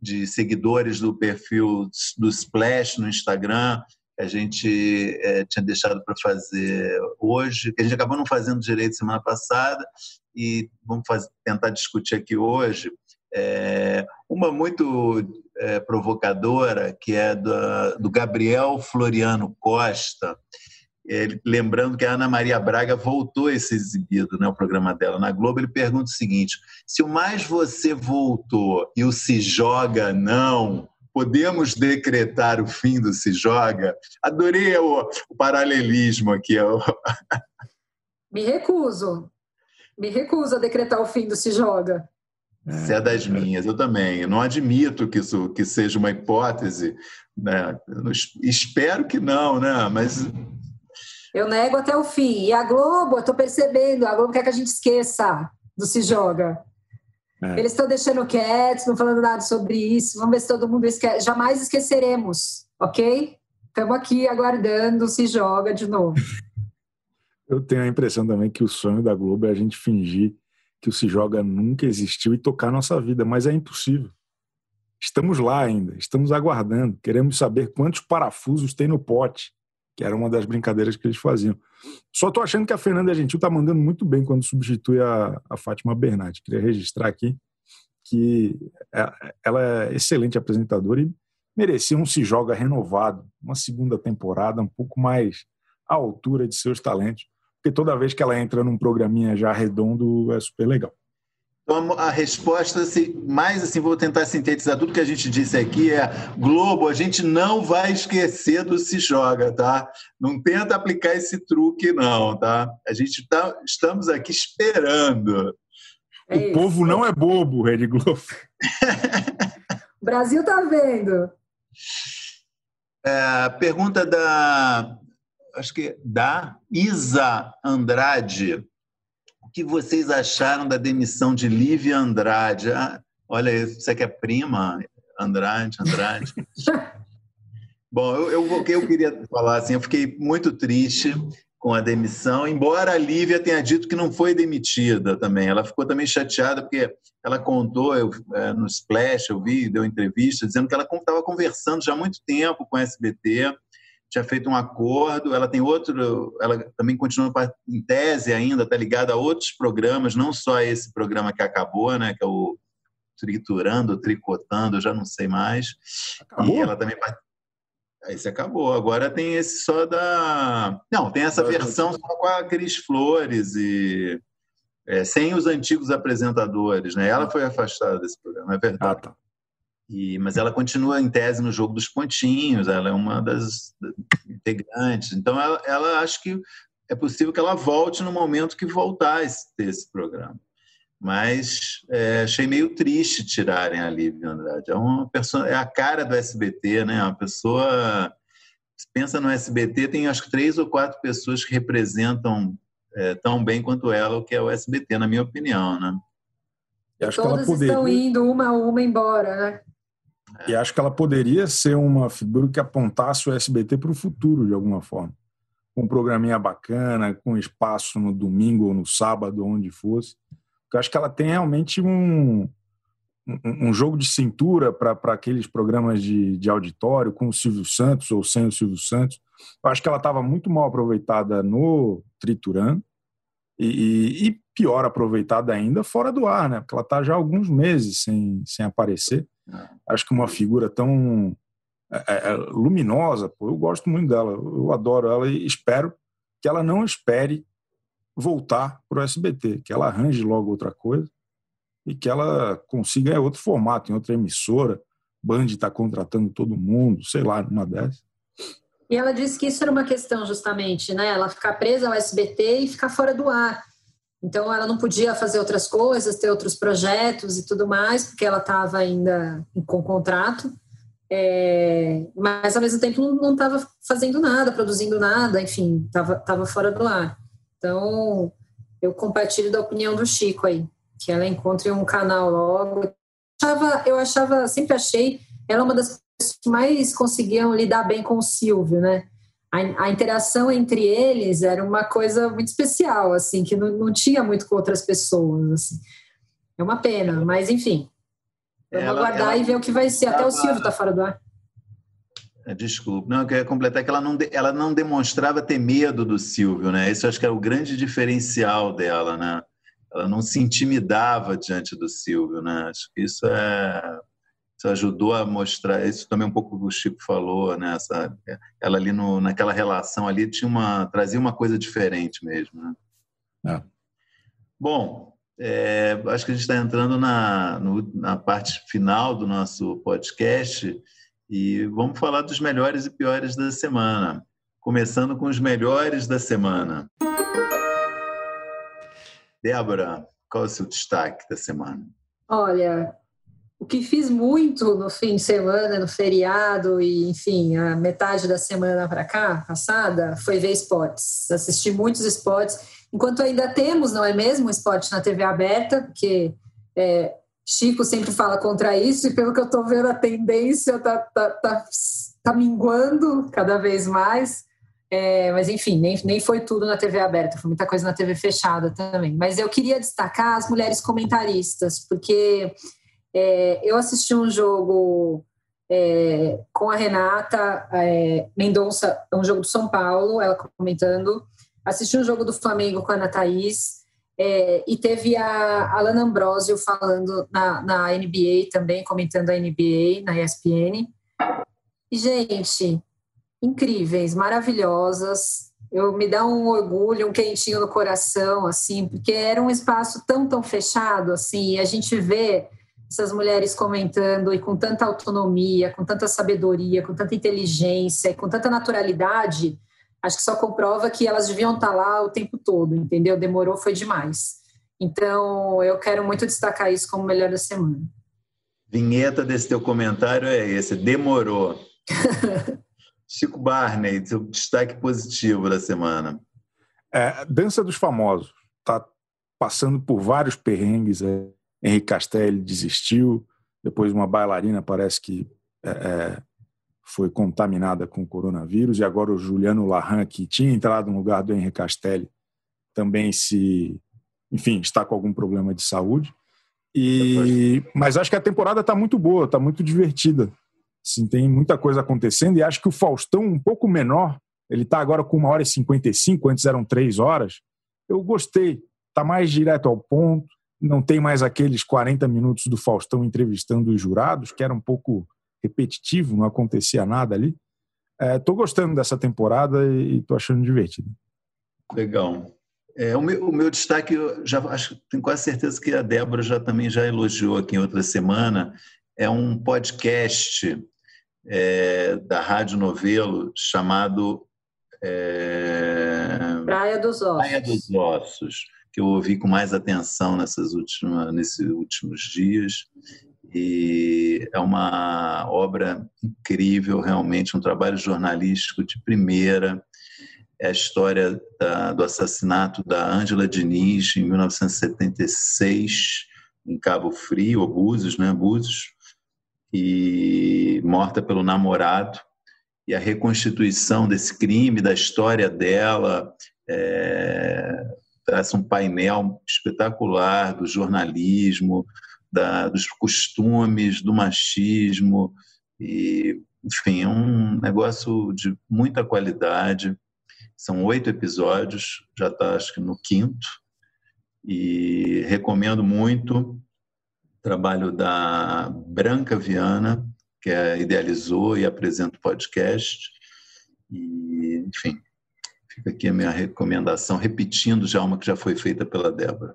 de seguidores do perfil do Splash no Instagram, que a gente é, tinha deixado para fazer hoje, que a gente acabou não fazendo direito semana passada, e vamos fazer, tentar discutir aqui hoje. É, uma muito é, provocadora, que é do, do Gabriel Floriano Costa, lembrando que a Ana Maria Braga voltou a ser exibido, né, o programa dela na Globo, ele pergunta o seguinte, se o Mais Você voltou e o Se Joga Não podemos decretar o fim do Se Joga? Adorei o, o paralelismo aqui. Me recuso. Me recuso a decretar o fim do Se Joga. Você é das minhas, eu também. Eu não admito que isso que seja uma hipótese. Né? espero que não, né? Mas. Eu nego até o fim. E a Globo, eu estou percebendo, a Globo quer que a gente esqueça do Se Joga. É. Eles estão deixando quietos, não falando nada sobre isso. Vamos ver se todo mundo esquece. Jamais esqueceremos, ok? Estamos aqui aguardando se joga de novo. Eu tenho a impressão também que o sonho da Globo é a gente fingir que o Se Joga nunca existiu e tocar nossa vida, mas é impossível. Estamos lá ainda, estamos aguardando, queremos saber quantos parafusos tem no pote, que era uma das brincadeiras que eles faziam. Só estou achando que a Fernanda Gentil está mandando muito bem quando substitui a, a Fátima Bernardi. Queria registrar aqui que é, ela é excelente apresentadora e merecia um Se Joga renovado, uma segunda temporada um pouco mais à altura de seus talentos porque toda vez que ela entra num programinha já redondo é super legal. Então, a resposta, mais assim, vou tentar sintetizar tudo que a gente disse aqui, é Globo, a gente não vai esquecer do Se Joga, tá? Não tenta aplicar esse truque, não, tá? A gente tá, estamos aqui esperando. É o povo não é bobo, Rede Globo. o Brasil tá vendo. É, pergunta da acho que da Isa Andrade. O que vocês acharam da demissão de Lívia Andrade? Ah, olha, você que é prima, Andrade, Andrade. Bom, eu, eu, eu queria falar assim, eu fiquei muito triste com a demissão, embora a Lívia tenha dito que não foi demitida também. Ela ficou também chateada porque ela contou eu, é, no Splash, eu vi, deu entrevista, dizendo que ela estava conversando já há muito tempo com a SBT tinha feito um acordo, ela tem outro, ela também continua em tese ainda, está ligada a outros programas, não só esse programa que acabou, né, que é o Triturando, Tricotando, eu já não sei mais. Acabou? E ela também esse acabou. Agora tem esse só da. Não, tem essa versão só com a Cris Flores e é, sem os antigos apresentadores, né? Ela foi afastada desse programa, é verdade. Ah, tá. E, mas ela continua em tese no jogo dos pontinhos, ela é uma das integrantes. Então, ela, ela acho que é possível que ela volte no momento que voltar esse, esse programa. Mas é, achei meio triste tirarem a Lívia Andrade. É, uma pessoa, é a cara do SBT, né? Uma pessoa. Se pensa no SBT, tem acho que três ou quatro pessoas que representam é, tão bem quanto ela o que é o SBT, na minha opinião, né? Todas poderia... estão indo uma a uma embora, né? E acho que ela poderia ser uma figura que apontasse o SBT para o futuro, de alguma forma. Com um programinha bacana, com espaço no domingo ou no sábado, onde fosse. Porque acho que ela tem realmente um, um, um jogo de cintura para aqueles programas de, de auditório, com o Silvio Santos ou sem o Silvio Santos. Eu acho que ela estava muito mal aproveitada no Triturando e, e, pior aproveitada ainda fora do ar, né? Porque ela está já há alguns meses sem, sem aparecer. Acho que uma figura tão é, é, é, luminosa, pô, eu gosto muito dela, eu adoro ela e espero que ela não espere voltar para o SBT, que ela arranje logo outra coisa e que ela consiga outro formato, em outra emissora. Band está contratando todo mundo, sei lá, numa dessas. E ela disse que isso era uma questão, justamente, né? Ela ficar presa ao SBT e ficar fora do ar. Então, ela não podia fazer outras coisas, ter outros projetos e tudo mais, porque ela estava ainda com contrato. É, mas, ao mesmo tempo, não estava fazendo nada, produzindo nada, enfim, estava tava fora do ar. Então, eu compartilho da opinião do Chico aí, que ela encontre um canal logo. Eu achava, eu achava sempre achei, ela uma das pessoas que mais conseguiam lidar bem com o Silvio, né? A, a, interação entre eles era uma coisa muito especial, assim, que não, não tinha muito com outras pessoas, assim. É uma pena, mas enfim. Vamos ela, aguardar ela, e ver o que vai ser. Até o Silvio está fora do ar. É, desculpe, não, eu queria completar que ela não, ela não demonstrava ter medo do Silvio, né? Isso acho que é o grande diferencial dela, né? Ela não se intimidava diante do Silvio, né? Acho que isso é isso ajudou a mostrar isso também um pouco que o Chico falou né Essa, ela ali no, naquela relação ali tinha uma trazia uma coisa diferente mesmo né? é. bom É, acho que a gente está entrando na, no, na parte final do nosso podcast e vamos falar dos melhores e piores da semana. Começando com os melhores da semana. Débora, qual é o seu destaque da semana? Olha, o que fiz muito no fim de semana, no feriado e, enfim, a metade da semana para cá, passada, foi ver esportes. Assisti muitos esportes, enquanto ainda temos, não é mesmo, esporte na TV aberta, porque é, Chico sempre fala contra isso, e pelo que eu estou vendo, a tendência está tá, tá, tá minguando cada vez mais. É, mas enfim, nem, nem foi tudo na TV aberta, foi muita coisa na TV fechada também. Mas eu queria destacar as mulheres comentaristas, porque é, eu assisti um jogo é, com a Renata é, Mendonça, um jogo do São Paulo, ela comentando. Assisti um jogo do Flamengo com a Ana Thaís. É, e teve a Alana Ambrosio falando na, na NBA também, comentando a NBA na ESPN. E, gente, incríveis, maravilhosas. Eu me dá um orgulho, um quentinho no coração, assim, porque era um espaço tão, tão fechado, assim, e a gente vê essas mulheres comentando e com tanta autonomia, com tanta sabedoria, com tanta inteligência e com tanta naturalidade, acho que só comprova que elas deviam estar lá o tempo todo, entendeu? Demorou, foi demais. Então, eu quero muito destacar isso como melhor da semana. Vinheta desse teu comentário é esse, demorou. Chico Barney, seu destaque positivo da semana. É, Dança dos Famosos. Está passando por vários perrengues. É. Henrique Castelli desistiu. Depois, uma bailarina parece que é, é foi contaminada com o coronavírus. E agora, o Juliano Larran, que tinha entrado no lugar do Henrique Castelli, também se. Enfim, está com algum problema de saúde. E, mas acho que a temporada está muito boa, está muito divertida. Sim, tem muita coisa acontecendo e acho que o Faustão, um pouco menor, ele está agora com uma hora e 55, antes eram três horas. Eu gostei, está mais direto ao ponto, não tem mais aqueles 40 minutos do Faustão entrevistando os jurados, que era um pouco repetitivo, não acontecia nada ali. Estou é, gostando dessa temporada e estou achando divertido. Legal. É, o, meu, o, meu, destaque, eu já acho, tenho quase certeza que a Débora já também já elogiou aqui em outra semana, é um podcast é, da Rádio Novelo chamado é, Praia dos Ossos. Praia dos Ossos, que eu ouvi com mais atenção nessas últimas, nesses últimos dias. E é uma obra incrível, realmente, um trabalho jornalístico de primeira. É a história da, do assassinato da Ângela Diniz em 1976, em Cabo Frio, Búzios, né? Búzios e morta pelo namorado e a reconstituição desse crime, da história dela, é, traz um painel espetacular do jornalismo, da, dos costumes, do machismo, e, enfim, é um negócio de muita qualidade. São oito episódios, já está acho que no quinto, e recomendo muito trabalho da Branca Viana, que é, idealizou e apresenta o podcast. E, enfim, fica aqui a minha recomendação, repetindo já uma que já foi feita pela Débora.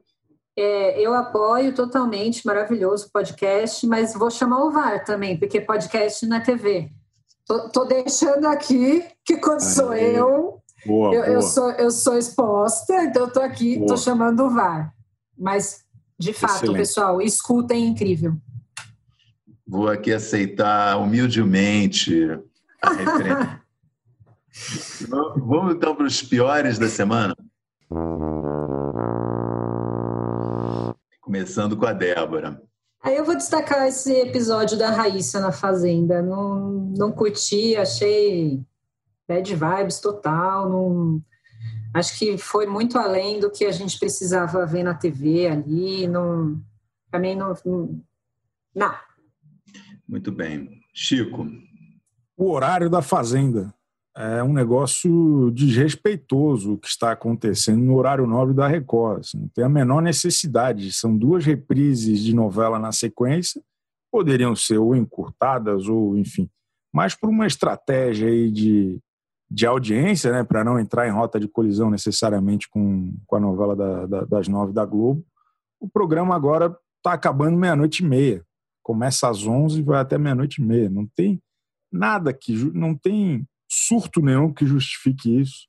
É, eu apoio totalmente, maravilhoso podcast, mas vou chamar o VAR também, porque podcast na é TV. Tô, tô deixando aqui que quando Aê. sou eu, boa, eu, boa. eu, sou, eu sou exposta, então eu tô aqui, boa. tô chamando o VAR. Mas de fato, Excelente. pessoal, escutem é incrível. Vou aqui aceitar humildemente a referência. Vamos então para os piores da semana? Começando com a Débora. Aí eu vou destacar esse episódio da Raíssa na Fazenda. Não, não curti, achei bad vibes total. Não, acho que foi muito além do que a gente precisava ver na TV ali. Não, também não, não. Muito bem. Chico. O horário da Fazenda é um negócio desrespeitoso o que está acontecendo no horário nobre da Record. Assim, não tem a menor necessidade. São duas reprises de novela na sequência, poderiam ser ou encurtadas ou, enfim, mas por uma estratégia aí de de audiência, né, para não entrar em rota de colisão necessariamente com, com a novela da, da, das nove da Globo, o programa agora está acabando meia-noite e meia. Começa às 11 e vai até meia-noite e meia. Não tem nada que não tem surto nenhum que justifique isso.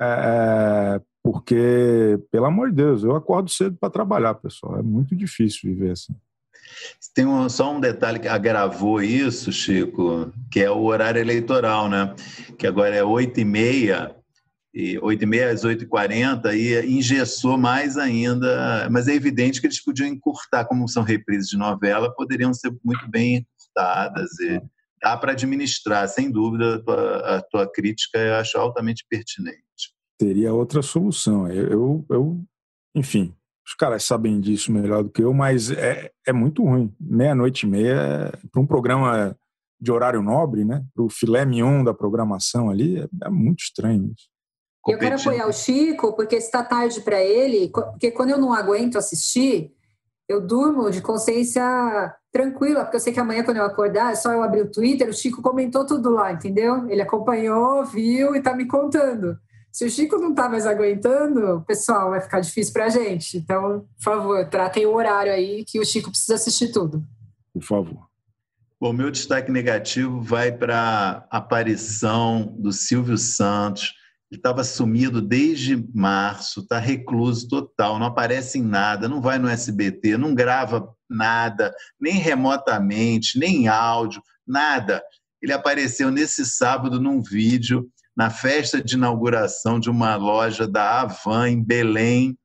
É, porque, pelo amor de Deus, eu acordo cedo para trabalhar, pessoal. É muito difícil viver assim. Tem um, só um detalhe que agravou isso, Chico, que é o horário eleitoral, né? Que agora é 8 e meia, e 8 e meia às 8 e 40 e engessou mais ainda. Mas é evidente que eles podiam encurtar, como são reprises de novela, poderiam ser muito bem encurtadas. E dá para administrar, sem dúvida, a tua, a tua crítica eu acho altamente pertinente. Teria outra solução. Eu, eu, eu enfim, os caras sabem disso melhor do que eu, mas é, é muito ruim. Meia-noite e meia, para um programa de horário nobre, né? Para o filé mignon da programação ali, é, é muito estranho isso. Eu quero apoiar o Chico, porque está tarde para ele, porque quando eu não aguento assistir, eu durmo de consciência tranquila, porque eu sei que amanhã, quando eu acordar, é só eu abrir o Twitter, o Chico comentou tudo lá, entendeu? Ele acompanhou, viu e está me contando. Se o Chico não está mais aguentando, pessoal, vai ficar difícil para a gente. Então, por favor, tratem o horário aí que o Chico precisa assistir tudo. Por favor. O meu destaque negativo vai para a aparição do Silvio Santos. Estava sumido desde março, está recluso total, não aparece em nada, não vai no SBT, não grava nada, nem remotamente, nem áudio, nada. Ele apareceu nesse sábado num vídeo na festa de inauguração de uma loja da Avan em Belém,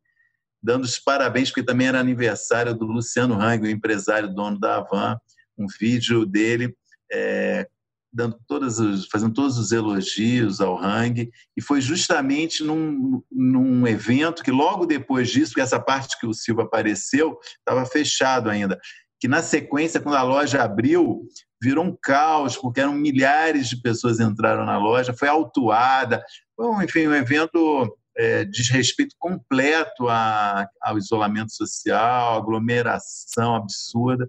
dando os parabéns, porque também era aniversário do Luciano Hang, o empresário dono da Avan, um vídeo dele é, dando todas os, fazendo todos os elogios ao Hang, e foi justamente num, num evento que logo depois disso, que essa parte que o Silva apareceu, estava fechado ainda, que na sequência, quando a loja abriu, virou um caos, porque eram milhares de pessoas entraram na loja, foi autuada, foi, enfim, um evento é, desrespeito completo a, ao isolamento social, aglomeração absurda.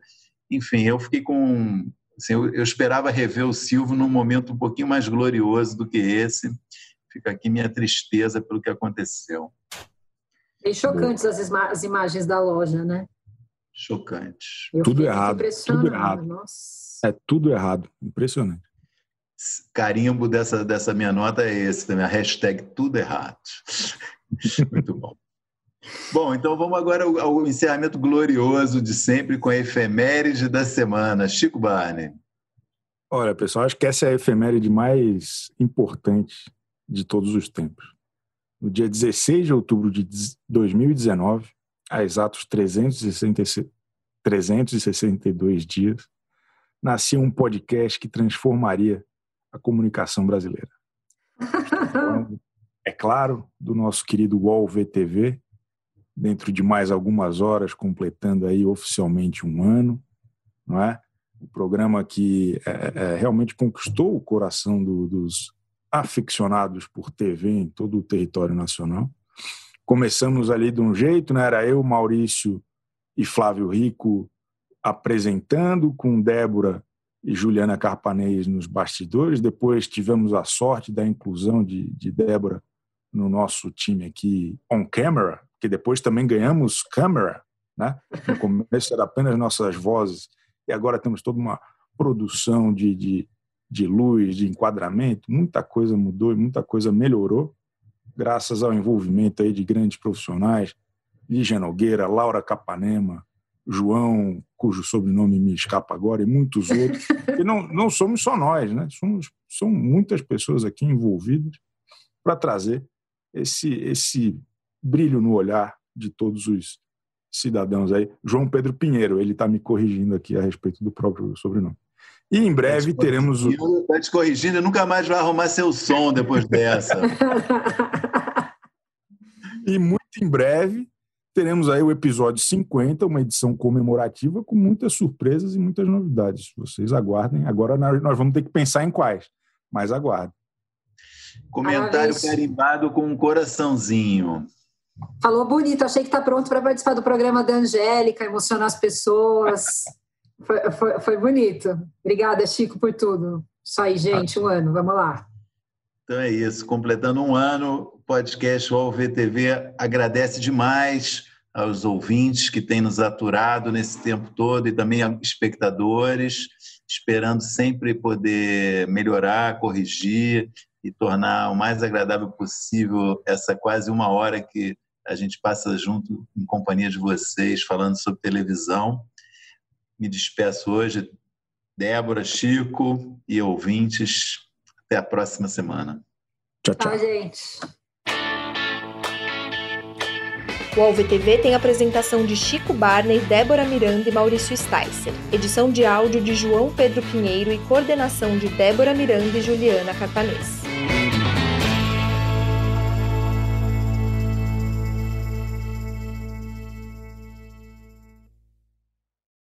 Enfim, eu fiquei com. Assim, eu, eu, esperava rever o Silvio num momento um pouquinho mais glorioso do que esse. Fica aqui minha tristeza pelo que aconteceu. Bem chocantes as, as imagens da loja, né? Chocantes. tudo errado. Tudo errado. Nossa. É tudo errado. Impressionante. Carimbo dessa, dessa minha nota é esse também, a hashtag tudo errado. Muito bom. Bom, então vamos agora ao, ao, encerramento glorioso de sempre com a efeméride da semana. Chico Barney. Olha, pessoal, acho que essa é a efeméride mais importante de todos os tempos. No dia 16 de outubro de 2019, há exatos 362 dias, nascia um podcast que transformaria a comunicação brasileira. é claro, do nosso querido UOL VTV, dentro de mais algumas horas, completando aí oficialmente um ano, não é? O programa que é, é, é realmente conquistou o coração do, dos aficionados por TV em todo o território nacional. Começamos ali de um jeito, né? Era eu, Maurício e Flávio Rico apresentando com Débora e Juliana Carpanês nos bastidores. Depois tivemos a sorte da inclusão de, de Débora no nosso time aqui on camera, que depois também ganhamos câmera, né? No começo era apenas nossas vozes e agora temos toda uma produção de, de, de luz, de enquadramento. Muita coisa mudou e muita coisa melhorou graças ao envolvimento aí de grandes profissionais, Lígia Nogueira, Laura Capanema, João, cujo sobrenome me escapa agora, e muitos outros. E não, não somos só nós, né? Somos, são muitas pessoas aqui envolvidas para trazer esse, esse brilho no olhar de todos os cidadãos aí. João Pedro Pinheiro, ele está me corrigindo aqui a respeito do próprio sobrenome. E em breve tá teremos o. Está te corrigindo, nunca mais vai arrumar seu som depois dessa. e muito em breve teremos aí o episódio 50, uma edição comemorativa com muitas surpresas e muitas novidades. Vocês aguardem. Agora nós vamos ter que pensar em quais, mas aguardem. Comentário carimbado com um coraçãozinho. Falou bonito, achei que está pronto para participar do programa da Angélica, emocionar as pessoas. foi, foi, foi bonito. Obrigada, Chico, por tudo. Isso aí, gente, um ano, vamos lá. Então é isso, completando um ano, o podcast UOL VTV agradece demais aos ouvintes que têm nos aturado nesse tempo todo e também a espectadores, esperando sempre poder melhorar, corrigir e tornar o mais agradável possível essa quase uma hora que a gente passa junto em companhia de vocês falando sobre televisão. Me despeço hoje, Débora, Chico e ouvintes. Até a próxima semana. Tchau, tchau. tchau gente. O AlvTV tem apresentação de Chico Barney, Débora Miranda e Maurício Sticer. Edição de áudio de João Pedro Pinheiro e coordenação de Débora Miranda e Juliana Catanês.